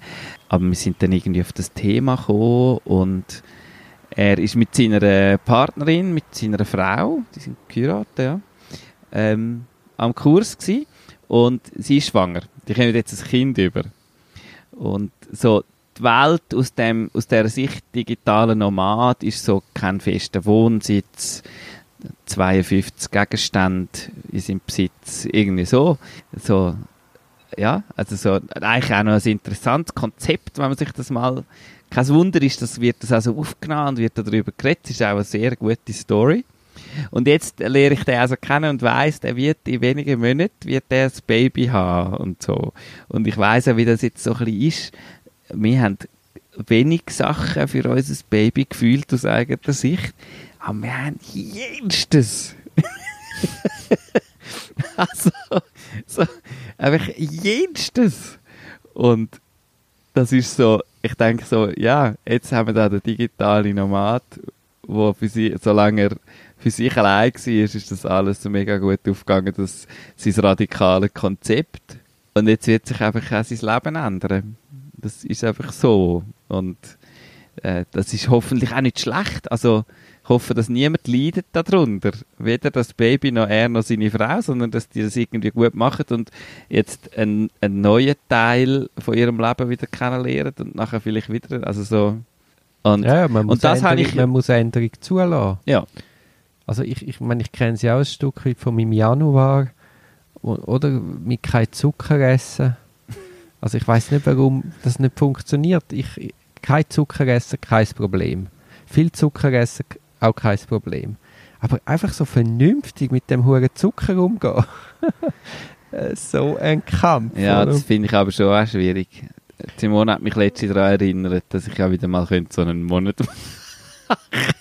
Speaker 2: Aber wir sind dann irgendwie auf das Thema gekommen und er ist mit seiner Partnerin, mit seiner Frau, die sind geheiratet, ja, ähm, am Kurs gewesen und sie ist schwanger. Die kommen jetzt ein Kind über. Und so die Welt aus, dem, aus der Sicht digitalen Nomad ist so kein fester Wohnsitz, 52 Gegenstände in seinem Besitz, irgendwie so. so ja, also so, eigentlich auch noch ein interessantes Konzept, wenn man sich das mal, kein Wunder ist, das wird das also aufgenommen und wird darüber geredet, das ist auch eine sehr gute Story. Und jetzt lerne ich den also kennen und weiß, der wird in wenigen Monaten wird der das Baby haben und so. Und ich weiß auch, wie das jetzt so ein bisschen ist. Wir haben wenig Sachen für unser Baby gefühlt aus eigener Sicht, aber wir haben jenstes. also, so, einfach jenstes. Und das ist so, ich denke so, ja, jetzt haben wir da den digitalen Nomad, wo für sie, solange er für sich allein war, ist das alles so mega gut aufgegangen, dass sein radikales Konzept. Und jetzt wird sich einfach auch sein Leben ändern. Das ist einfach so. Und äh, das ist hoffentlich auch nicht schlecht. Also, ich hoffe, dass niemand leidet darunter. Weder das Baby noch er noch seine Frau, sondern dass die das irgendwie gut machen und jetzt einen, einen neuen Teil von ihrem Leben wieder kennenlernen und nachher vielleicht wieder, also so.
Speaker 1: Und, ja, man muss,
Speaker 2: das
Speaker 1: Änderung,
Speaker 2: ich,
Speaker 1: man muss Änderung zulassen.
Speaker 2: Ja.
Speaker 1: Also ich, ich meine, ich kenne sie auch ein Stück weit von meinem Januar, oder mit kein Zucker essen. Also ich weiß nicht, warum das nicht funktioniert. Ich, kein Zucker essen, kein Problem. Viel Zucker essen, auch kein Problem. Aber einfach so vernünftig mit dem hohen Zucker umgehen. so ein Kampf.
Speaker 2: Ja, oder? das finde ich aber schon auch schwierig. Simone hat mich letztens daran erinnert, dass ich auch wieder mal so einen Monat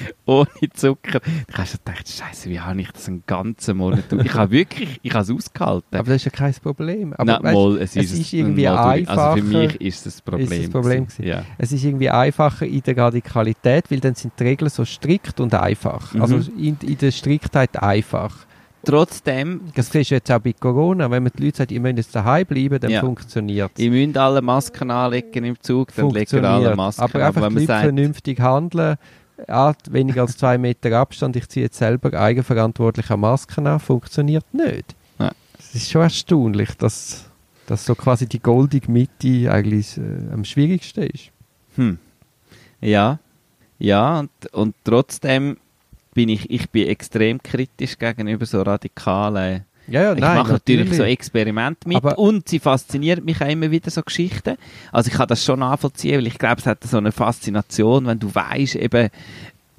Speaker 2: ohne Zucker. Du hast gedacht, Scheiße, wie habe ich das einen ganzen Monat? Ich habe wirklich, ich habe es ausgehalten.
Speaker 1: Aber das ist ja kein Problem. Aber
Speaker 2: Nein, weißt, mal, es, ist,
Speaker 1: es ist irgendwie einfacher.
Speaker 2: Also für mich ist das Problem.
Speaker 1: Ist das Problem
Speaker 2: ja.
Speaker 1: Es ist irgendwie einfacher in der Radikalität, weil dann sind die Regeln so strikt und einfach.
Speaker 2: Mhm.
Speaker 1: Also in, in der Striktheit einfach.
Speaker 2: Trotzdem.
Speaker 1: Das siehst du jetzt auch bei Corona. Wenn man die Leute sagt, ihr müsst jetzt daheim bleiben, dann
Speaker 2: Ja.
Speaker 1: funktioniert es.
Speaker 2: Ihr müsst alle Masken anlegen im Zug, dann legen alle Masken
Speaker 1: Aber einfach
Speaker 2: wenn
Speaker 1: die
Speaker 2: man
Speaker 1: Leute
Speaker 2: sagt,
Speaker 1: vernünftig handeln. Ja, weniger als zwei Meter Abstand. Ich ziehe jetzt selber eigenverantwortlich eine Masken an. Funktioniert nicht. Es ist schon erstaunlich, dass, dass so quasi die goldige Mitte eigentlich äh, am schwierigsten ist.
Speaker 2: hm, ja, ja, und, und trotzdem bin ich, ich bin extrem kritisch gegenüber so radikalen
Speaker 1: Ja, ja,
Speaker 2: ich
Speaker 1: nein,
Speaker 2: mache natürlich, so Experimente mit
Speaker 1: Aber-
Speaker 2: und sie fasziniert mich auch immer wieder so Geschichten. Also ich kann das schon nachvollziehen, weil ich glaube, es hat so eine Faszination, wenn du weißt, eben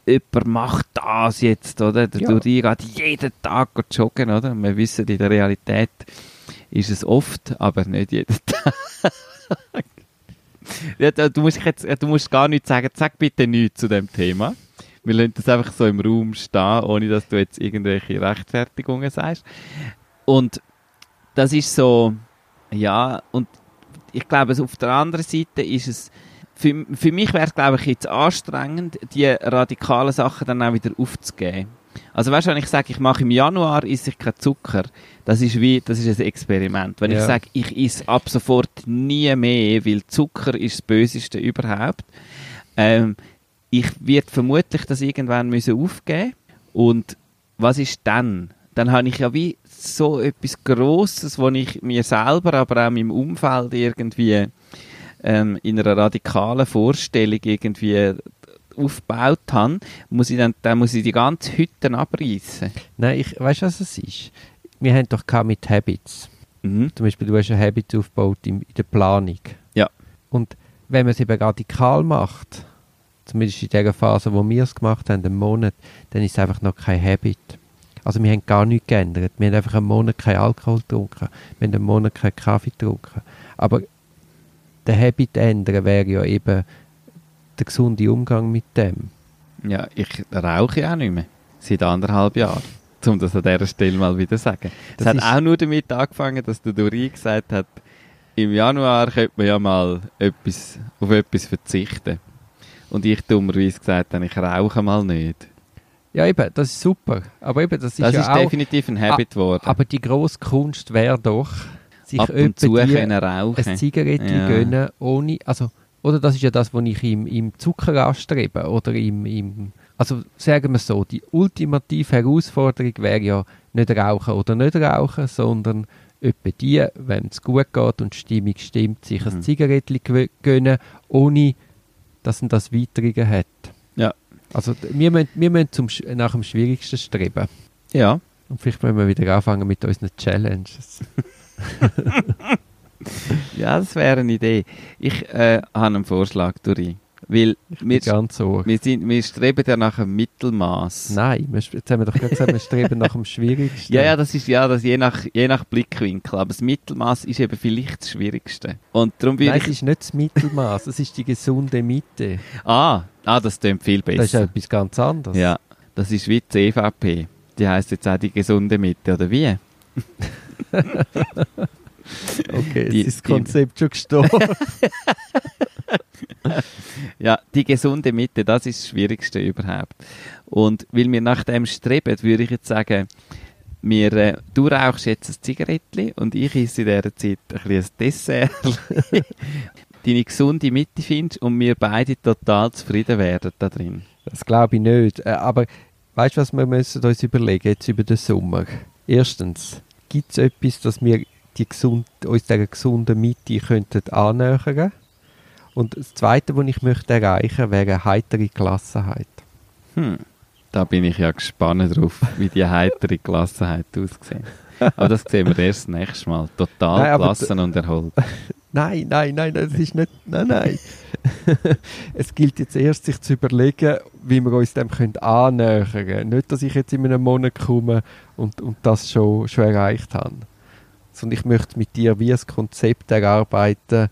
Speaker 2: jemand macht das jetzt, oder? Der
Speaker 1: Ja.
Speaker 2: Geht jeden Tag joggen, oder? Und wir wissen, in der Realität ist es oft, aber nicht jeden Tag. ja, du, musst jetzt, du musst gar nichts sagen. Sag bitte nichts zu dem Thema. Wir lassen das einfach so im Raum stehen, ohne dass du jetzt irgendwelche Rechtfertigungen sagst. Und das ist so, ja, und ich glaube, auf der anderen Seite ist es, für, für mich wäre es, glaube ich, jetzt anstrengend, die radikalen Sachen dann auch wieder aufzugeben. Also weißt du, wenn ich sage, ich mache im Januar esse ich keinen Zucker, das ist wie, das ist ein Experiment. Wenn ich
Speaker 1: Ja.
Speaker 2: sage, ich esse ab sofort nie mehr, weil Zucker ist das Böseste überhaupt, ähm, ich werde vermutlich das irgendwann müssen aufgeben und was ist dann? Dann habe ich ja wie so etwas Grosses, wo ich mir selber, aber auch meinem Umfeld irgendwie ähm, in einer radikalen Vorstellung irgendwie aufgebaut habe, muss ich dann, dann muss ich die ganze Hütte abreißen.
Speaker 1: Nein, ich, weißt du, was es ist? Wir haben doch mit Habits.
Speaker 2: Mhm.
Speaker 1: Zum Beispiel, du hast ein Habit aufgebaut in, in der Planung.
Speaker 2: Ja.
Speaker 1: Und wenn man es eben radikal macht, zumindest in der Phase, wo wir es gemacht haben, einen Monat, dann ist es einfach noch kein Habit. Also wir haben gar nichts geändert. Wir haben einfach einen Monat keinen Alkohol getrunken. Wir haben einen Monat keinen Kaffee getrunken. Aber der Habit ändern wäre ja eben der gesunde Umgang mit dem.
Speaker 2: Ja, ich rauche auch nicht mehr. Seit anderthalb Jahren. Um das an dieser Stelle mal wieder zu sagen. Es
Speaker 1: Das
Speaker 2: hat auch nur damit angefangen, dass der Dori gesagt hat, im Januar könnte man ja mal etwas, auf etwas verzichten. Und ich dummerweise gesagt habe, ich rauche mal nicht.
Speaker 1: Ja, eben, das ist super. Aber eben, das ist
Speaker 2: Das
Speaker 1: ja
Speaker 2: ist
Speaker 1: auch...
Speaker 2: definitiv ein Habit geworden.
Speaker 1: Aber die grosse Kunst wäre doch, sich
Speaker 2: Ab und zu können rauchen.
Speaker 1: ein Zigarettchen
Speaker 2: Ja.
Speaker 1: gönnen, ohne, also, oder das ist ja das, was ich im, im Zucker anstrebe, oder im, im, also sagen wir so, die ultimative Herausforderung wäre ja nicht rauchen oder nicht rauchen, sondern etwa die, wenn es gut geht und die Stimmung stimmt, sich ein
Speaker 2: Mhm.
Speaker 1: Zigarettchen gö- gönnen, ohne dass man das Weitere hat.
Speaker 2: Ja.
Speaker 1: Also wir müssen, wir müssen zum, nach dem Schwierigsten streben.
Speaker 2: Ja.
Speaker 1: Und vielleicht müssen wir wieder anfangen mit unseren Challenges.
Speaker 2: ja, das wäre eine Idee. Ich äh, habe einen Vorschlag, Dori. Weil wir,
Speaker 1: ganz Ohr.
Speaker 2: wir, sind, wir streben ja nach einem Mittelmaß.
Speaker 1: Nein, wir, jetzt haben wir doch gerade gesagt, wir streben nach dem Schwierigsten.
Speaker 2: Ja, ja, das ist ja das je nach, je nach Blickwinkel. Aber das Mittelmaß ist eben vielleicht das Schwierigste. Und darum
Speaker 1: Nein, es
Speaker 2: ich.
Speaker 1: ist nicht das Mittelmaß, es ist die gesunde Mitte.
Speaker 2: Ah, ah, das klingt viel
Speaker 1: Das ist ja
Speaker 2: besser.
Speaker 1: etwas ganz anderes.
Speaker 2: Ja, das ist wie die EVP. Die heisst jetzt auch die gesunde Mitte, oder wie?
Speaker 1: Okay,
Speaker 2: Die-
Speaker 1: ist das
Speaker 2: die-
Speaker 1: Konzept schon gestorben.
Speaker 2: Ja, die gesunde Mitte, das ist das Schwierigste überhaupt. Und weil wir nach dem streben, würde ich jetzt sagen, wir, äh, du rauchst jetzt ein Zigarettchen und ich esse in dieser Zeit ein, ein Dessert. Deine gesunde Mitte findest und wir beide total zufrieden werden da drin.
Speaker 1: Das glaube ich nicht. Äh, Aber weißt du, was wir müssen uns überlegen jetzt über den Sommer? Erstens, gibt es etwas, dass wir die gesund, uns dieser gesunden Mitte könnten annähern Und das Zweite, was ich möchte erreichen, wäre eine heitere Gelassenheit.
Speaker 2: Hm. Da bin ich ja gespannt drauf, wie die heitere Gelassenheit aussieht. Aber das sehen wir erst nächstes Mal. Total
Speaker 1: Nein,
Speaker 2: gelassen und erholt.
Speaker 1: Nein, nein, nein, das ist nicht. Nein, nein. es gilt jetzt erst, sich zu überlegen, wie wir uns dem können annähern können. Nicht, dass ich jetzt in einem Monat komme und, und das schon, schon erreicht habe. Sondern ich möchte mit dir wie ein Konzept erarbeiten,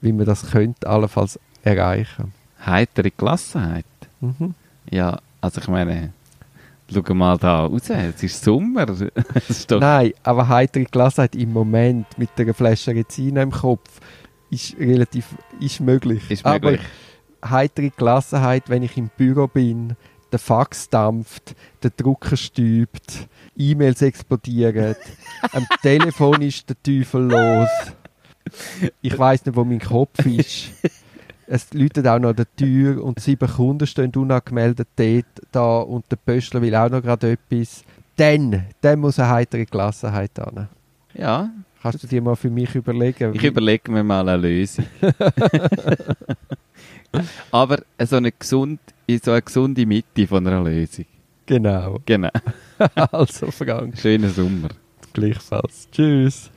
Speaker 1: wie man das könnte, allenfalls erreichen.
Speaker 2: Heitere Gelassenheit?
Speaker 1: Mhm.
Speaker 2: Ja, also ich meine, schau mal da raus, es ist Sommer. Ist
Speaker 1: Nein, aber heitere Gelassenheit im Moment mit einer Flasche Rezina im Kopf ist relativ ist möglich.
Speaker 2: ist
Speaker 1: aber
Speaker 2: möglich.
Speaker 1: heitere Gelassenheit, wenn ich im Büro bin, der Fax dampft, der Drucker stübt, E-Mails explodieren, am Telefon ist der Teufel los. Ich weiß nicht, wo mein Kopf ist. Es läutet auch noch an der Tür und sieben Kunden stehen unangemeldet dort da und der Pöstler will auch noch gerade etwas. Dann, dann muss eine heitere Gelassenheit an.
Speaker 2: Ja,
Speaker 1: Kannst du dir mal für mich überlegen?
Speaker 2: ich überlege mir mal eine Lösung. Aber so eine, gesund, so eine gesunde Mitte von einer Lösung.
Speaker 1: Genau.
Speaker 2: Genau.
Speaker 1: Also, Frank,
Speaker 2: Schönen Sommer.
Speaker 1: gleichfalls. Tschüss.